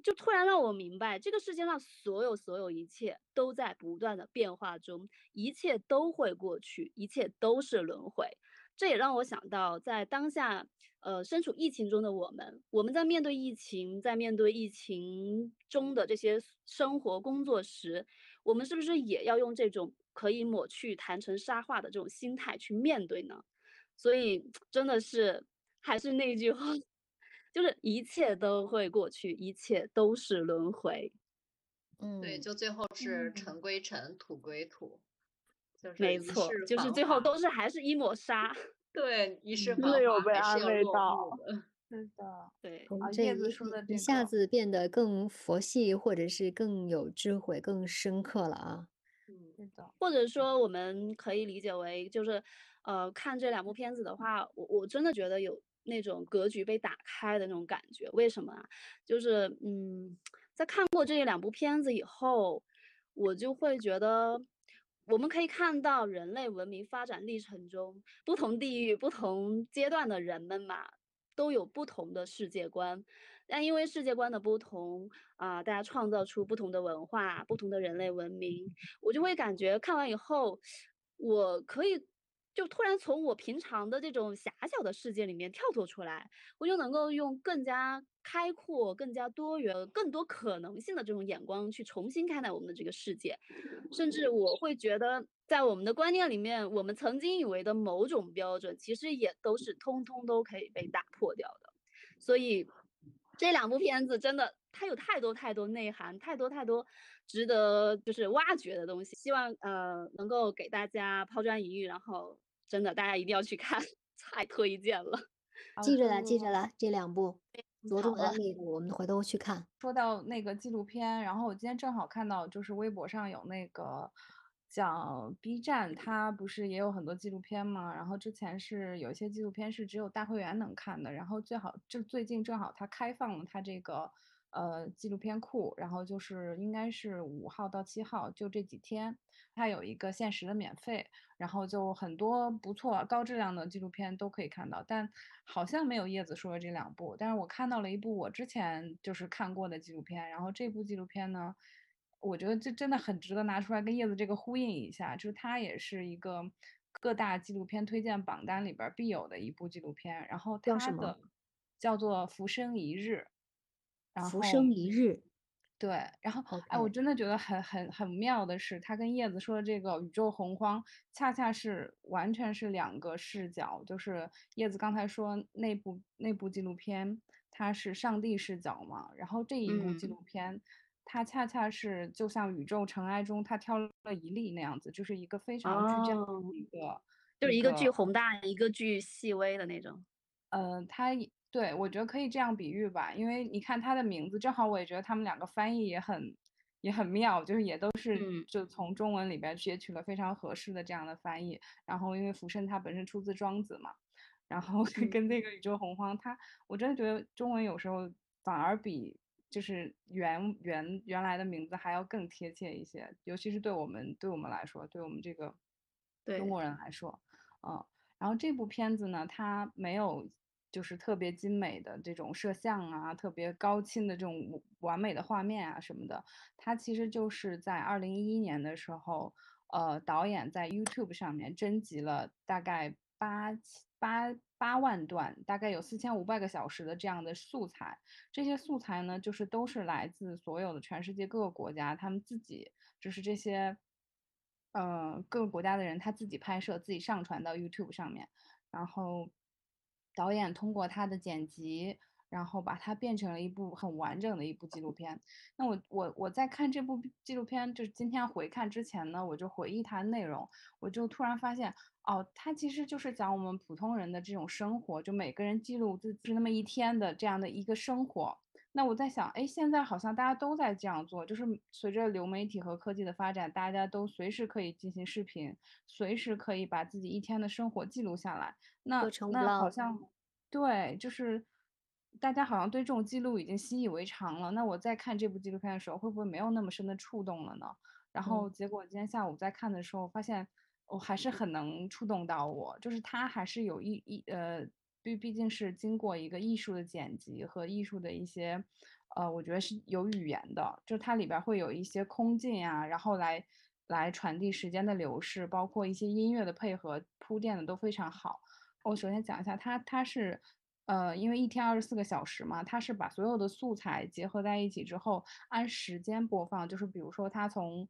E: 就突然让我明白，这个世界上所有所有一切都在不断的变化中，一切都会过去，一切都是轮回。这也让我想到，在当下，呃，身处疫情中的我们，我们在面对疫情，在面对疫情中的这些生活工作时，我们是不是也要用这种可以抹去谈成沙画的这种心态去面对呢？所以真的是还是那句话，就是一切都会过去，一切都是轮回。
C: 嗯，
G: 对，就最后是尘归尘，土归土。
E: 没错，就是最后都是还是一抹沙。
G: 对，一世
A: 真的有被安慰到。
F: 是的，
E: 对。
F: 叶子说的
C: 一下子变得更佛系，或者是更有智慧、更深刻了啊。
F: 嗯，是的。
E: 或者说，我们可以理解为，就是呃，看这两部片子的话，我我真的觉得有那种格局被打开的那种感觉。为什么啊？就是嗯，在看过这两部片子以后，我就会觉得。我们可以看到，人类文明发展历程中，不同地域、不同阶段的人们嘛，都有不同的世界观。但因为世界观的不同啊，大家创造出不同的文化、不同的人类文明。我就会感觉看完以后，我可以就突然从我平常的这种狭小的世界里面跳脱出来，我就能够用更加开阔、更加多元、更多可能性的这种眼光去重新看待我们的这个世界。甚至我会觉得，在我们的观念里面，我们曾经以为的某种标准，其实也都是通通都可以被打破掉的。所以，这两部片子真的，它有太多太多内涵，太多太多值得就是挖掘的东西。希望呃能够给大家抛砖引玉，然后真的大家一定要去看，太推荐了。
C: 记着了，记着了，这两部。着重安利，我们回头去看。
F: 说到那个纪录片，然后我今天正好看到，就是微博上有那个讲 B 站，它不是也有很多纪录片吗？然后之前是有一些纪录片是只有大会员能看的，然后最好就最近正好它开放了它这个。呃，纪录片库，然后就是应该是五号到七号，就这几天，它有一个限时的免费，然后就很多不错、高质量的纪录片都可以看到，但好像没有叶子说的这两部，但是我看到了一部我之前就是看过的纪录片，然后这部纪录片呢，我觉得这真的很值得拿出来跟叶子这个呼应一下，就是它也是一个各大纪录片推荐榜单里边必有的一部纪录片，然后它的叫做《浮生一日》。
C: 浮生一日，
F: 对，然后哎，我真的觉得很很很妙的是，他跟叶子说的这个宇宙洪荒，恰恰是完全是两个视角。就是叶子刚才说那部那部纪录片，它是上帝视角嘛，然后这一部纪
E: 嗯，
F: 录片，它恰恰是就像宇宙尘埃中他挑了一粒那样子，就是一个非常具象的
E: 哦，
F: 一个
E: 就是一个巨。宏大，一个巨细微的那种。
F: 呃，它也对，我觉得可以这样比喻吧，因为你看他的名字，正好我也觉得他们两个翻译也很也很妙，就是也都是
E: 嗯
F: 就从中文里边截取了非常合适的这样的翻译。然后因为浮生它本身出自庄子嘛，然后
E: 嗯
F: 跟那个宇宙洪荒，它我真的觉得中文有时候反而比就是原原原来的名字还要更贴切一些，尤其是对我们对我们来说，对我们这个中，国人来说，嗯。然后这部片子呢，它没有就是特别精美的这种摄像啊，特别高清的这种完美的画面啊什么的。它其实就是在二零一一年的时候，呃，导演在 YouTube 上面征集了大概八八八万段，大概有四千五百个小时的这样的素材。这些素材呢，就是都是来自所有的全世界各个国家，他们自己就是这些。呃，各个国家的人他自己拍摄，自己上传到 YouTube 上面，然后导演通过他的剪辑，然后把它变成了一部很完整的一部纪录片。那我我我在看这部纪录片，就是今天回看之前呢，我就回忆它的内容，我就突然发现，哦，它其实就是讲我们普通人的这种生活，就每个人记录就是那么一天的这样的一个生活。那我在想，哎，现在好像大家都在这样做，就是随着流媒体和科技的发展，大家都随时可以进行视频，随时可以把自己一天的生活记录下来。那那好像对，就是大家好像对这种记录已经习以为常了。那我在看这部纪录片的时候，会不会没有那么深的触动了呢？然后
C: 嗯
F: 结果今天下午在看的时候，发现我还是很能触动到我，就是它还是有一一呃。毕毕竟是经过一个艺术的剪辑和艺术的一些，呃，我觉得是有语言的，就它里边会有一些空镜啊，然后来来传递时间的流逝，包括一些音乐的配合铺垫的都非常好。我首先讲一下，它它是，呃，因为一天二十四个小时嘛，它是把所有的素材结合在一起之后，按时间播放，就是比如说它从，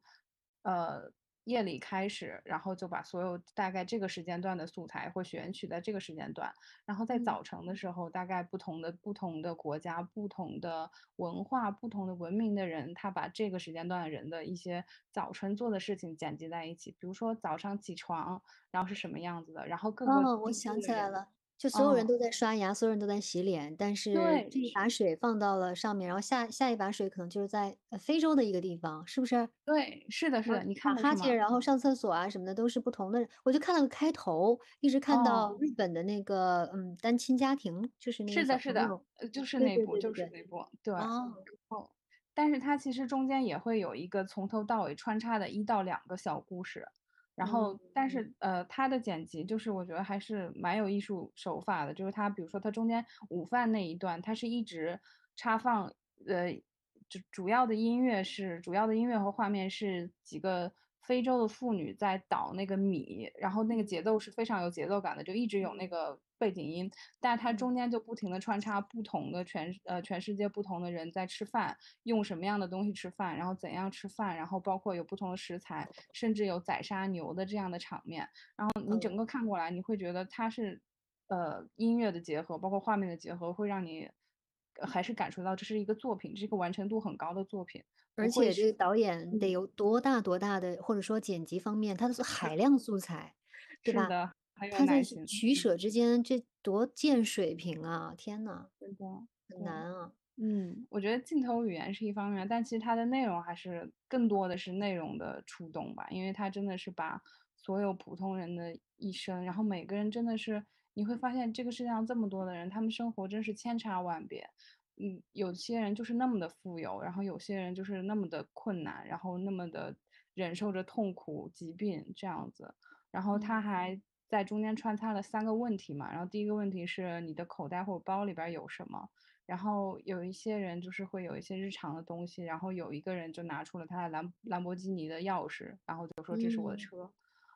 F: 呃。夜里开始，然后就把所有大概这个时间段的素材会选取在这个时间段，然后在
C: 嗯。
F: 早晨的时候，大概不同的不同的国家、不同的文化、不同的文明的人，他把这个时间段的人的一些早晨做的事情剪辑在一起，比如说早上起床，然后是什么样子的，然后各个
C: 哦，我想起来了，就所有人
F: 嗯，
C: 都在刷牙，所有人都在洗脸，但是
F: 对，
C: 这一把，水放到了上面，然后下下一把水可能就是在呃非洲的一个地方，是不是？
F: 对，是的，是
C: 后
F: 的，你
C: 打哈欠，
F: 看的是吗？
C: 然后上厕所啊什么的都是不同的人。我就看了个开头，一直看到
F: 哦。
C: 日本的那个嗯单亲家庭，就是那个
F: 是的，是的，
C: 友，
F: 呃，就是
C: 对
F: 那部，就是那部，对。
C: 哦，
F: 哦，但是它其实中间也会有一个从头到尾穿插的一到两个小故事，然
C: 嗯。
F: 后但是呃，他的剪辑就是我觉得还是蛮有艺术手法的，就是他比如说他中间午饭那一段，他是一直插放，呃，主主要的音乐是主要的音乐和画面是几个非洲的妇女在捣那个米，然后那个节奏是非常有节奏感的，就一直有那个背景音，但是它
C: 嗯
F: 中间就不停的穿插不同的全呃全世界不同的人在吃饭，用什么样的东西吃饭，然后怎样吃饭，然后包括有不同的食材，甚至有宰杀牛的这样的场面，然后你整
C: 嗯
F: 个看过来，你会觉得它是呃音乐的结合，包括画面的结合，会让你呃还是感受到这是一个作品，这是一个完成度很高的作品，
C: 而且这个导演得
F: 嗯。
C: 有多大多大的，或者说剪辑方面，他的 海量素材，对吧？他在
F: 耐心，嗯。
C: 取舍之间，这多见水平啊！天呐，很
F: 对。
C: 难啊。
F: 嗯，我觉得镜头语言是一方面，但其实它的内容还是更多的是内容的触动吧，因为它真的是把所有普通人的一生，然后每个人真的是你会发现这个世界上这么多的人，他们生活真是千差万别。嗯，有些人就是那么的富有，然后有些人就是那么的困难，然后那么的忍受着痛苦、疾病这样子。然后他
C: 嗯
F: 还在中间穿插了三个问题嘛，然后第一个问题是你的口袋或者包里边儿有什么？然后有一些人就是会有一些日常的东西，然后有一个人就拿出了他的兰兰博基尼的钥匙，然后就说这是我的
C: 嗯
F: 车。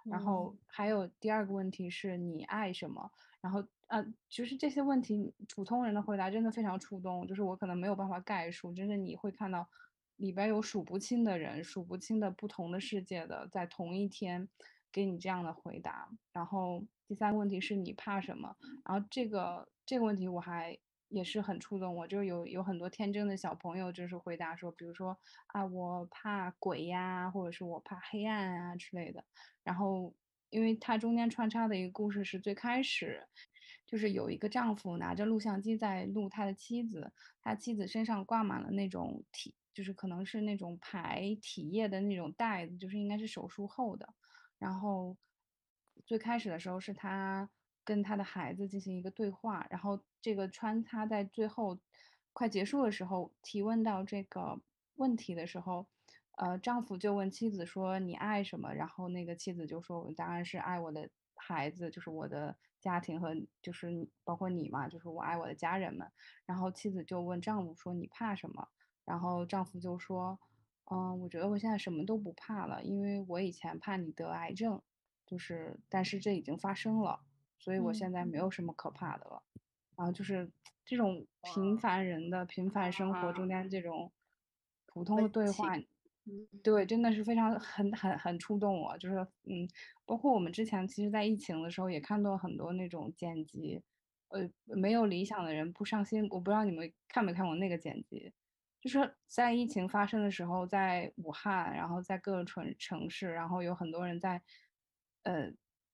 F: 然
C: 嗯
F: 后还有第二个问题是你爱什么？然后呃，其实这些问题普通人的回答真的非常触动，就是我可能没有办法概述，真是你会看到里边有数不清的人，数不清的不同的世界的，在同一天给你这样的回答。然后第三个问题是你怕什么？然后这个这个问题我还也是很触动我，就是有有很多天真的小朋友就是回答说，比如说啊我怕鬼呀，或者是我怕黑暗啊之类的。然后因为它中间穿插的一个故事是最开始。就是有一个丈夫拿着录像机在录他的妻子，他妻子身上挂满了那种体，就是可能是那种排体液的那种袋子，就是应该是手术后的。然后最开始的时候是他跟他的孩子进行一个对话，然后这个穿插在最后快结束的时候提问到这个问题的时候，呃，丈夫就问妻子说：“你爱什么？”然后那个妻子就说：“我当然是爱我的孩子，就是我的。”家庭和就是包括你嘛，就是我爱我的家人们。然后妻子就问丈夫说：“你怕什么？”然后丈夫就说：“嗯，我觉得我现在什么都不怕了，因为我以前怕你得癌症，就是但是这已经发生了，所以我现在没有什么可怕的了。”然后就是这种平凡人的平凡生活中间这种普通的对话。对，真的是非常很很很触动我，就是嗯，包括我们之前其实，在疫情的时候也看到很多那种剪辑，呃，没有理想的人不上心，我不知道你们看没看过那个剪辑，就是在疫情发生的时候，在武汉，然后在各个城城市，然后有很多人在，呃，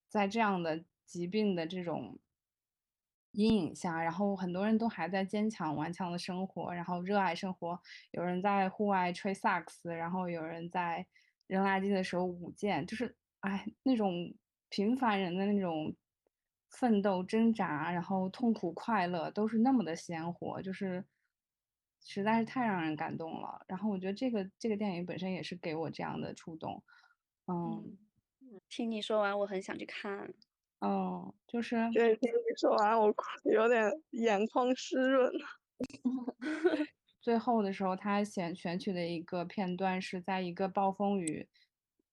F: 在这样的疾病的这种。阴影下，然后很多人都还在坚强顽强的生活，然后热爱生活。有人在户外吹萨克斯，然后有人在扔垃圾的时候舞剑，就是哎，那种平凡人的那种奋斗挣扎，然后痛苦快乐都是那么的鲜活，就是实在是太让人感动了。然后我觉得这个这个电影本身也是给我这样的触动，嗯，
E: 听你说完，我很想去看。
F: 哦，就是
A: 对，听你说完，我有点眼眶湿润。
F: 最后的时候，他选选取的一个片段是在一个暴风雨、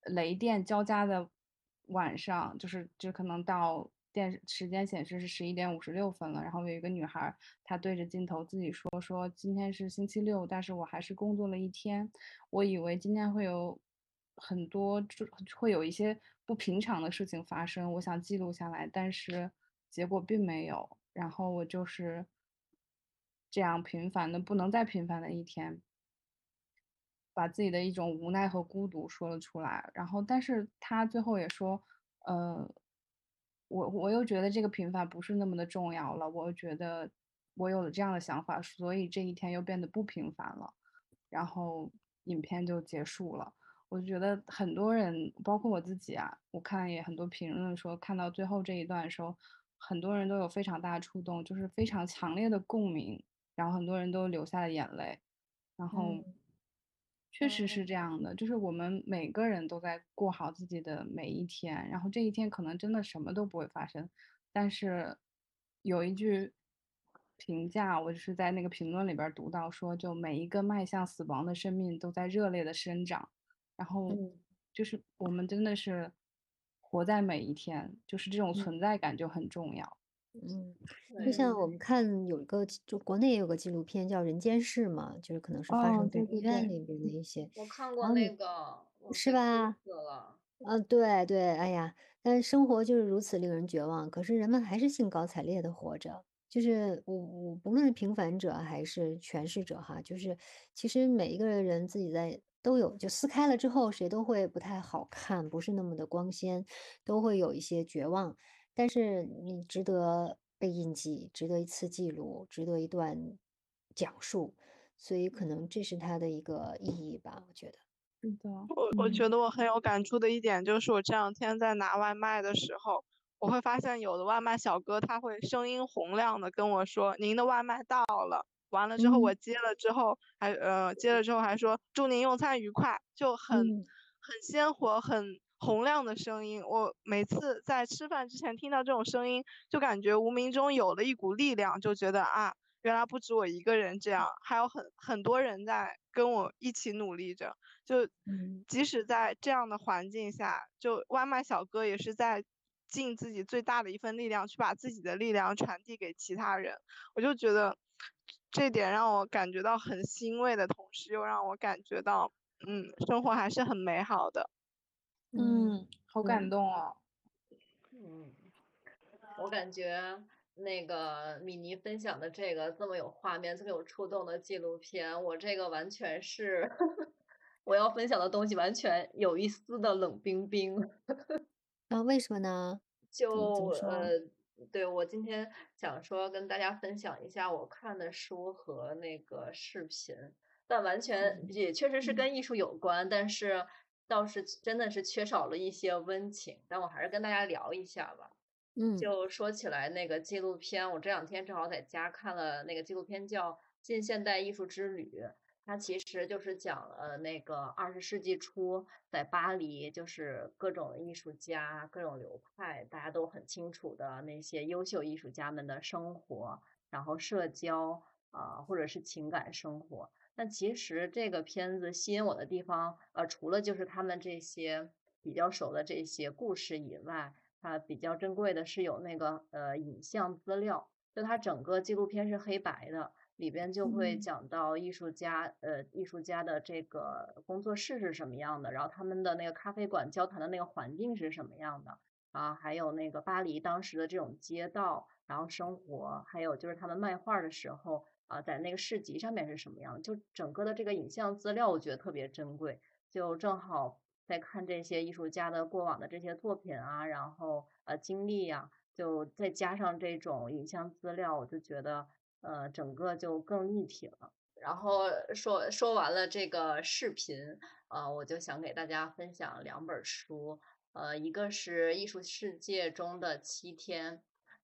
F: 雷电交加的晚上，就是就可能到电时间显示是十一点五十六分了。然后有一个女孩，她对着镜头自己说：“说今天是星期六，但是我还是工作了一天。我以为今天会有。”很多就会有一些不平常的事情发生，我想记录下来，但是结果并没有。然后我就是这样平凡的不能再平凡的一天，把自己的一种无奈和孤独说了出来。然后，但是他最后也说，呃，我我又觉得这个平凡不是那么的重要了。我觉得我有了这样的想法，所以这一天又变得不平凡了。然后影片就结束了。我就觉得很多人，包括我自己啊，我看也很多评论说，看到最后这一段的时候，很多人都有非常大的触动，就是非常强烈的共鸣，然后很多人都流下了眼泪，然后确实是这样的，就是我们每个人都在过好自己的每一天，然后这一天可能真的什么都不会发生，但是有一句评价，我就是在那个评论里边读到说，就每一个迈向死亡的生命都在热烈的生长。然后就是我们真的是活在每一天，就是这种存在感就很重要。
C: 嗯，就像我们看有一个，就国内也有个纪录片叫《人间世》嘛，就是可能是发生在医院里边的一些。
G: 我看过那个，
C: 是吧？嗯，对对，哎呀，但是生活就是如此令人绝望，可是人们还是兴高采烈的活着。就是我我不论是平凡者还是诠释者哈，就是其实每一个人自己在。都有，就撕开了之后，谁都会不太好看，不是那么的光鲜，都会有一些绝望。但是你值得被印记，值得一次记录，值得一段讲述，所以可能这是它的一个意义吧，我觉得。
F: 是的，
A: 我我觉得我很有感触的一点就是，我这两天在拿外卖的时候，我会发现有的外卖小哥他会声音洪亮的跟我说：“您的外卖到了。”完了之后，我接了之后，还呃接了之后还说祝您用餐愉快，就很很鲜活、很洪亮的声音。我每次在吃饭之前听到这种声音，就感觉无名中有了一股力量，就觉得啊，原来不止我一个人这样，还有很很多人在跟我一起努力着。就即使在这样的环境下，就外卖小哥也是在尽自己最大的一份力量，去把自己的力量传递给其他人。我就觉得。这点让我感觉到很欣慰的同时，又让我感觉到，嗯，生活还是很美好的。
F: 嗯，好
C: 嗯
F: 感动哦。
G: 嗯，我感觉那个米妮分享的这个这么有画面、这么有触动的纪录片，我这个完全是 我要分享的东西，完全有一丝的冷冰冰。
C: 啊，为什么呢？
G: 就？呃，对，我今天想说跟大家分享一下我看的书和那个视频，但完全也确实是跟艺术有关，但是倒是真的是缺少了一些温情，但我还是跟大家聊一下吧。
C: 嗯
G: 就说起来那个纪录片，我这两天正好在家看了那个纪录片，叫《近现代艺术之旅》。它其实就是讲了那个二十世纪初在巴黎，就是各种艺术家、各种流派，大家都很清楚的那些优秀艺术家们的生活，然后社交啊、或者是情感生活。但其实这个片子吸引我的地方，呃，除了就是他们这些比较熟的这些故事以外，它比较珍贵的是有那个呃影像资料，就它整个纪录片是黑白的，里边就会
C: 嗯。
G: 讲到艺术家呃艺术家的这个工作室是什么样的，然后他们的那个咖啡馆交谈的那个环境是什么样的啊，还有那个巴黎当时的这种街道，然后生活，还有就是他们卖画儿的时候啊，在那个市集上面是什么样，就整个的这个影像资料，我觉得特别珍贵，就正好。在看这些艺术家的过往的这些作品啊，然后呃经历呀、就再加上这种影像资料，我就觉得呃整个就更立体了。然后说说完了这个视频，呃，我就想给大家分享两本书，呃，一个是《艺术世界中的七天》，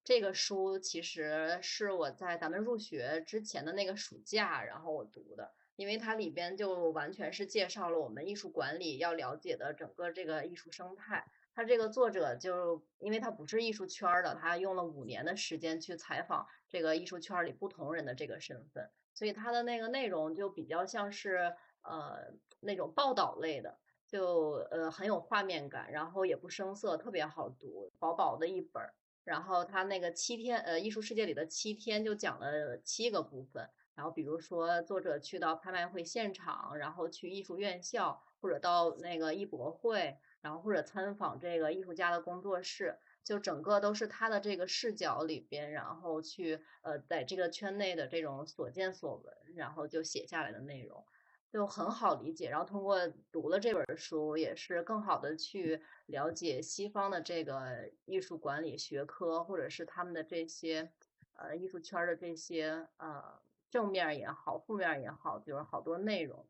G: 这个书其实是我在咱们入学之前的那个暑假，然后我读的。因为它里边就完全是介绍了我们艺术管理要了解的整个这个艺术生态。他这个作者就因为他不是艺术圈的，他用了五年的时间去采访这个艺术圈里不同人的这个身份，所以他的那个内容就比较像是呃那种报道类的，就呃很有画面感，然后也不生涩，特别好读，薄薄的一本儿。然后他那个七天呃艺术世界里的七天就讲了七个部分。然后比如说，作者去到拍卖会现场，然后去艺术院校，或者到那个艺博会，然后或者参访这个艺术家的工作室，就整个都是他的这个视角里边，然后去呃在这个圈内的这种所见所闻，然后就写下来的内容，就很好理解。然后通过读了这本书，也是更好的去了解西方的这个艺术管理学科，或者是他们的这些呃艺术圈的这些呃。正面也好，负面也好，就是好多内容，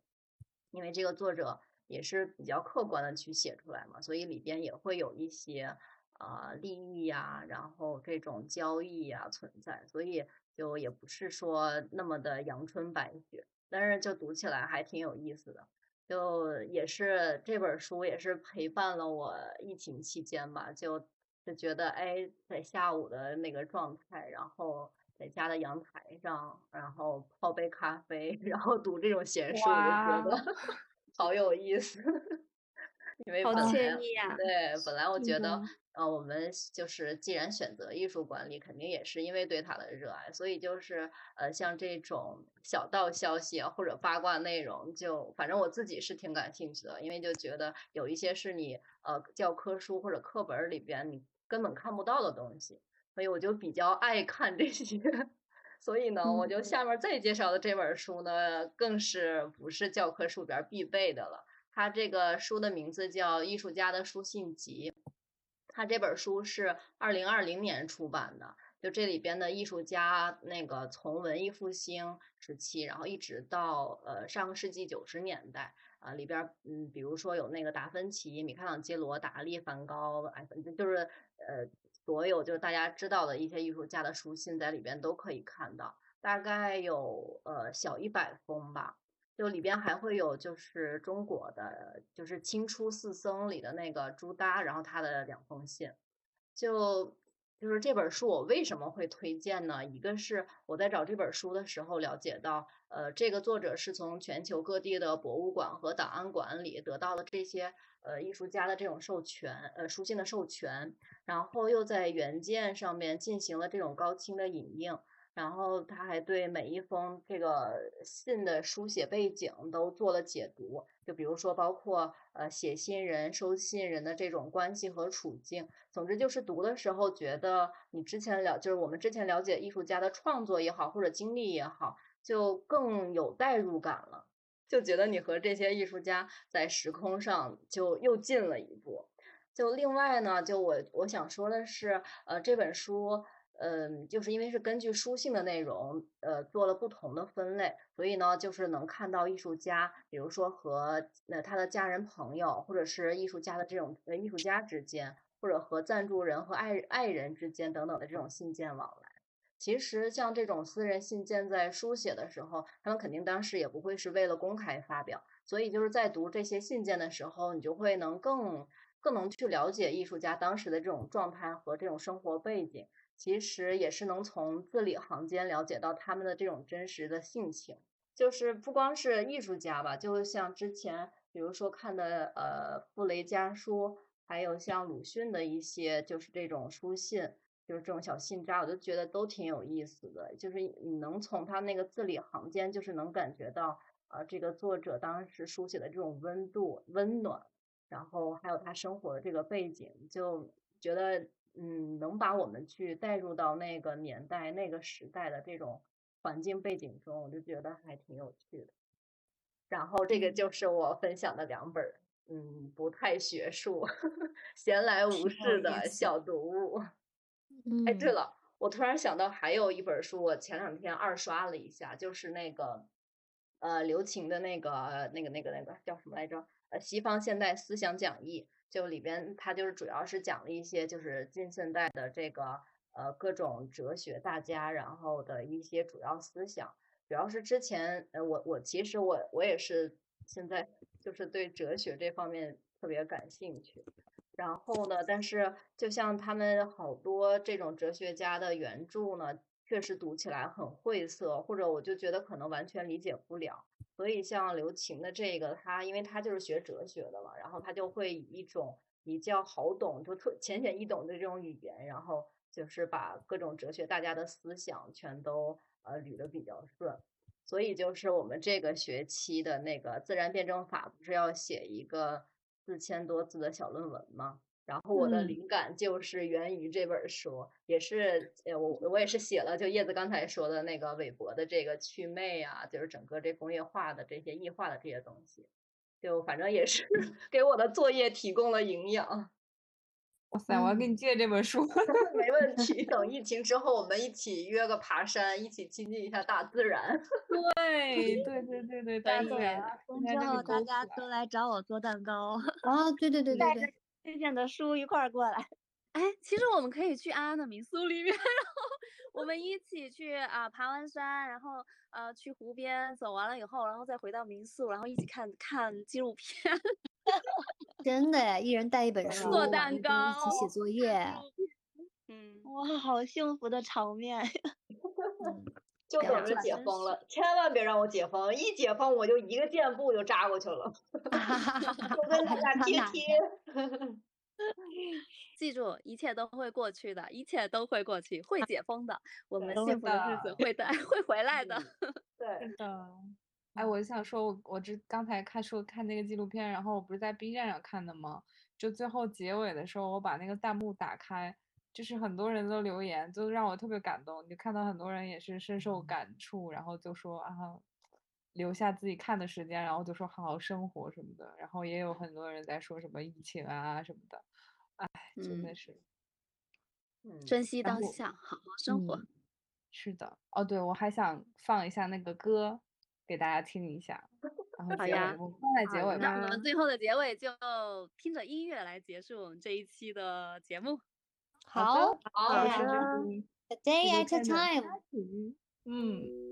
G: 因为这个作者也是比较客观的去写出来嘛，所以里边也会有一些呃利益呀，然后这种交易呀存在，所以就也不是说那么的阳春白雪，但是就读起来还挺有意思的，就也是这本书也是陪伴了我疫情期间吧，就就觉得哎，在下午的那个状态，然后。在家的阳台上，然后泡杯咖啡，然后读这种闲书，我就觉得 好有意思。因为
E: 好
G: 本来
E: 惬意呀
G: 对，本来我觉得
C: 嗯，
G: 呃，我们就是既然选择艺术管理，肯定也是因为对它的热爱，所以就是呃，像这种小道消息啊，或者八卦内容，就反正我自己是挺感兴趣的，因为就觉得有一些是你呃教科书或者课本儿里边你根本看不到的东西。所以我就比较爱看这些，所以呢，我就
C: 嗯
G: 下面再介绍的这本书呢，更是不是教科书里边必备的了。它这个书的名字叫《艺术家的书信集》，它这本书是二零二零年出版的。就这里边的艺术家，那个从文艺复兴时期，然后一直到呃上个世纪九十年代啊、里边嗯，比如说有那个达芬奇、米开朗基罗、达利、梵高，哎，就是呃。所有就是大家知道的一些艺术家的书信在里边都可以看到，大概有呃小一百封吧。就里边还会有就是中国的，就是《清初四僧》里的那个朱耷，然后他的两封信。就就是这本书我为什么会推荐呢？一个是我在找这本书的时候了解到，呃，这个作者是从全球各地的博物馆和档案馆里得到了这些呃艺术家的这种授权，呃书信的授权。然后又在原件上面进行了这种高清的影印，然后他还对每一封这个信的书写背景都做了解读，就比如说包括呃写信人、收信人的这种关系和处境。总之就是读的时候觉得你之前了，就是我们之前了解艺术家的创作也好，或者经历也好，就更有代入感了，就觉得你和这些艺术家在时空上就又近了一步。就另外呢，就我我想说的是，呃，这本书。嗯，就是因为是根据书信的内容，呃，做了不同的分类，所以呢，就是能看到艺术家，比如说和呃他的家人朋友，或者是艺术家的这种呃艺术家之间，或者和赞助人和爱爱人之间等等的这种信件往来。其实像这种私人信件在书写的时候，他们肯定当时也不会是为了公开发表，所以就是在读这些信件的时候，你就会能更更能去了解艺术家当时的这种状态和这种生活背景。其实也是能从字里行间了解到他们的这种真实的性情，就是不光是艺术家吧，就像之前比如说看的呃傅雷家书，还有像鲁迅的一些就是这种书信，就是这种小信札，我就觉得都挺有意思的。就是你能从他那个字里行间，就是能感觉到啊这个作者当时书写的这种温度、温暖，然后还有他生活的这个背景，就觉得。嗯，能把我们去带入到那个年代、那个时代的这种环境背景中，我就觉得还挺有趣的。然后这个就是我分享的两本，嗯，不太学术、闲来无事的小读物。哎，对了，我突然想到还有一本书，我前两天二刷了一下，就是那个呃刘擎的那个、那个、那个、那个叫什么来着？呃，西方现代思想讲义。就里边，它就是主要是讲了一些就是近现代的这个呃各种哲学大家，然后的一些主要思想，主要是之前呃我我其实我我也是现在就是对哲学这方面特别感兴趣，然后呢，但是就像他们好多这种哲学家的原著呢，确实读起来很晦涩，或者我就觉得可能完全理解不了。所以像刘擎的这个，他因为他就是学哲学的嘛，然后他就会以一种比较好懂、就特浅显易懂的这种语言，然后就是把各种哲学大家的思想全都呃捋得比较顺。所以就是我们这个学期的那个自然辩证法，不是要写一个四千多字的小论文吗？然后我的灵感就是源于这本书，也是呃我我也是写了，就叶子刚才说的那个韦伯的这个祛魅啊，就是整个这工业化的这些异化的这些东西，就反正也是给我的作业提供了营养。
F: 哇塞，我要给你借这本书，
G: 没问题。等疫情之后，我们一起约个爬山，一起亲近一下大自然。
F: 对对对对对，大自然。
B: 之后大家都来找我做蛋糕。
C: 啊，对对对对对。
B: 推荐的书一块儿过来，
E: 哎，其实我们可以去安安的民宿里面，然后我们一起去啊爬完山，然后呃去湖边走完了以后，然后再回到民宿，然后一起看看纪录片。
C: 真的呀，一人带一本书，
E: 做蛋糕，
C: 一起写作业。
B: 嗯，哇，好幸福的场面。
G: 就等着解封了，千万别让我解封！一解封我就一个箭步就扎过去了，就跟大家贴贴。
E: 记住，一切都会过去的，一切都会过去，会解封的，我们幸福的日子会的，会回来的。
G: 对
F: 的。哎，我想说，我我这刚才看说看那个纪录片，然后我不是在 B 站上看的吗？就最后结尾的时候，我把那个弹幕打开。就是很多人都留言，就让我特别感动。就看到很多人也是深受感触，然后就说啊，留下自己看的时间，然后就说好好生活什么的。然后也有很多人在说什么疫情啊什么的，哎，真的是，
E: 珍惜当下，好好生活。
F: 是的，哦，对，我还想放一下那个歌给大家听一下。
E: 然后好呀，
F: 放在结尾吧。
E: 那我们最后的结尾就听着音乐来结束我们这一期的节目。
C: 好，
G: 好，
C: A day at a time。
F: 嗯。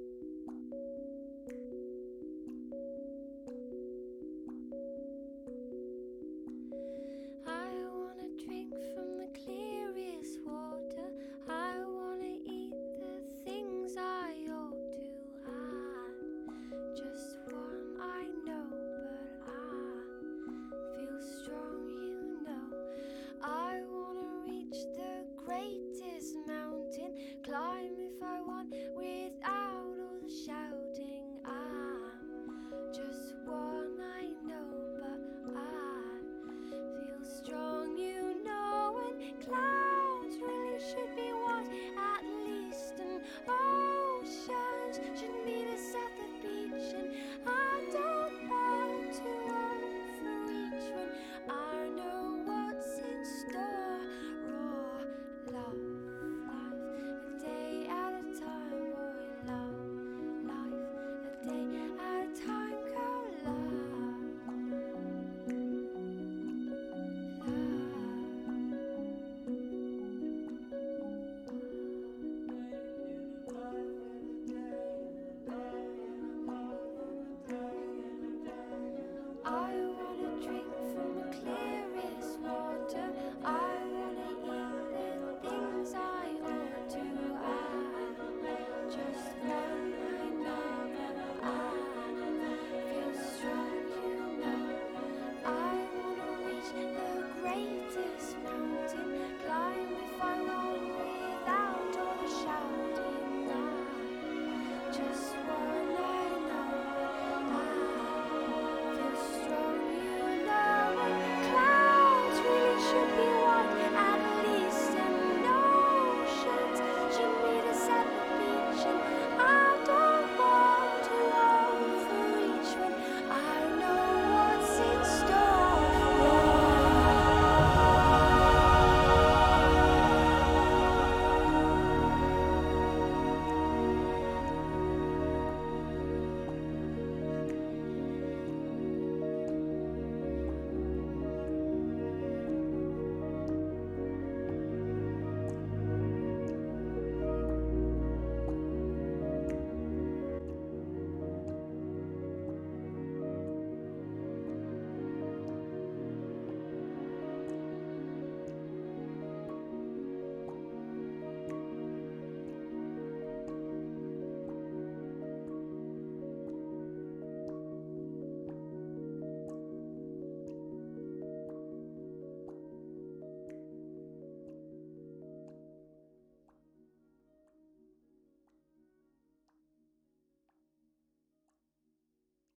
H: I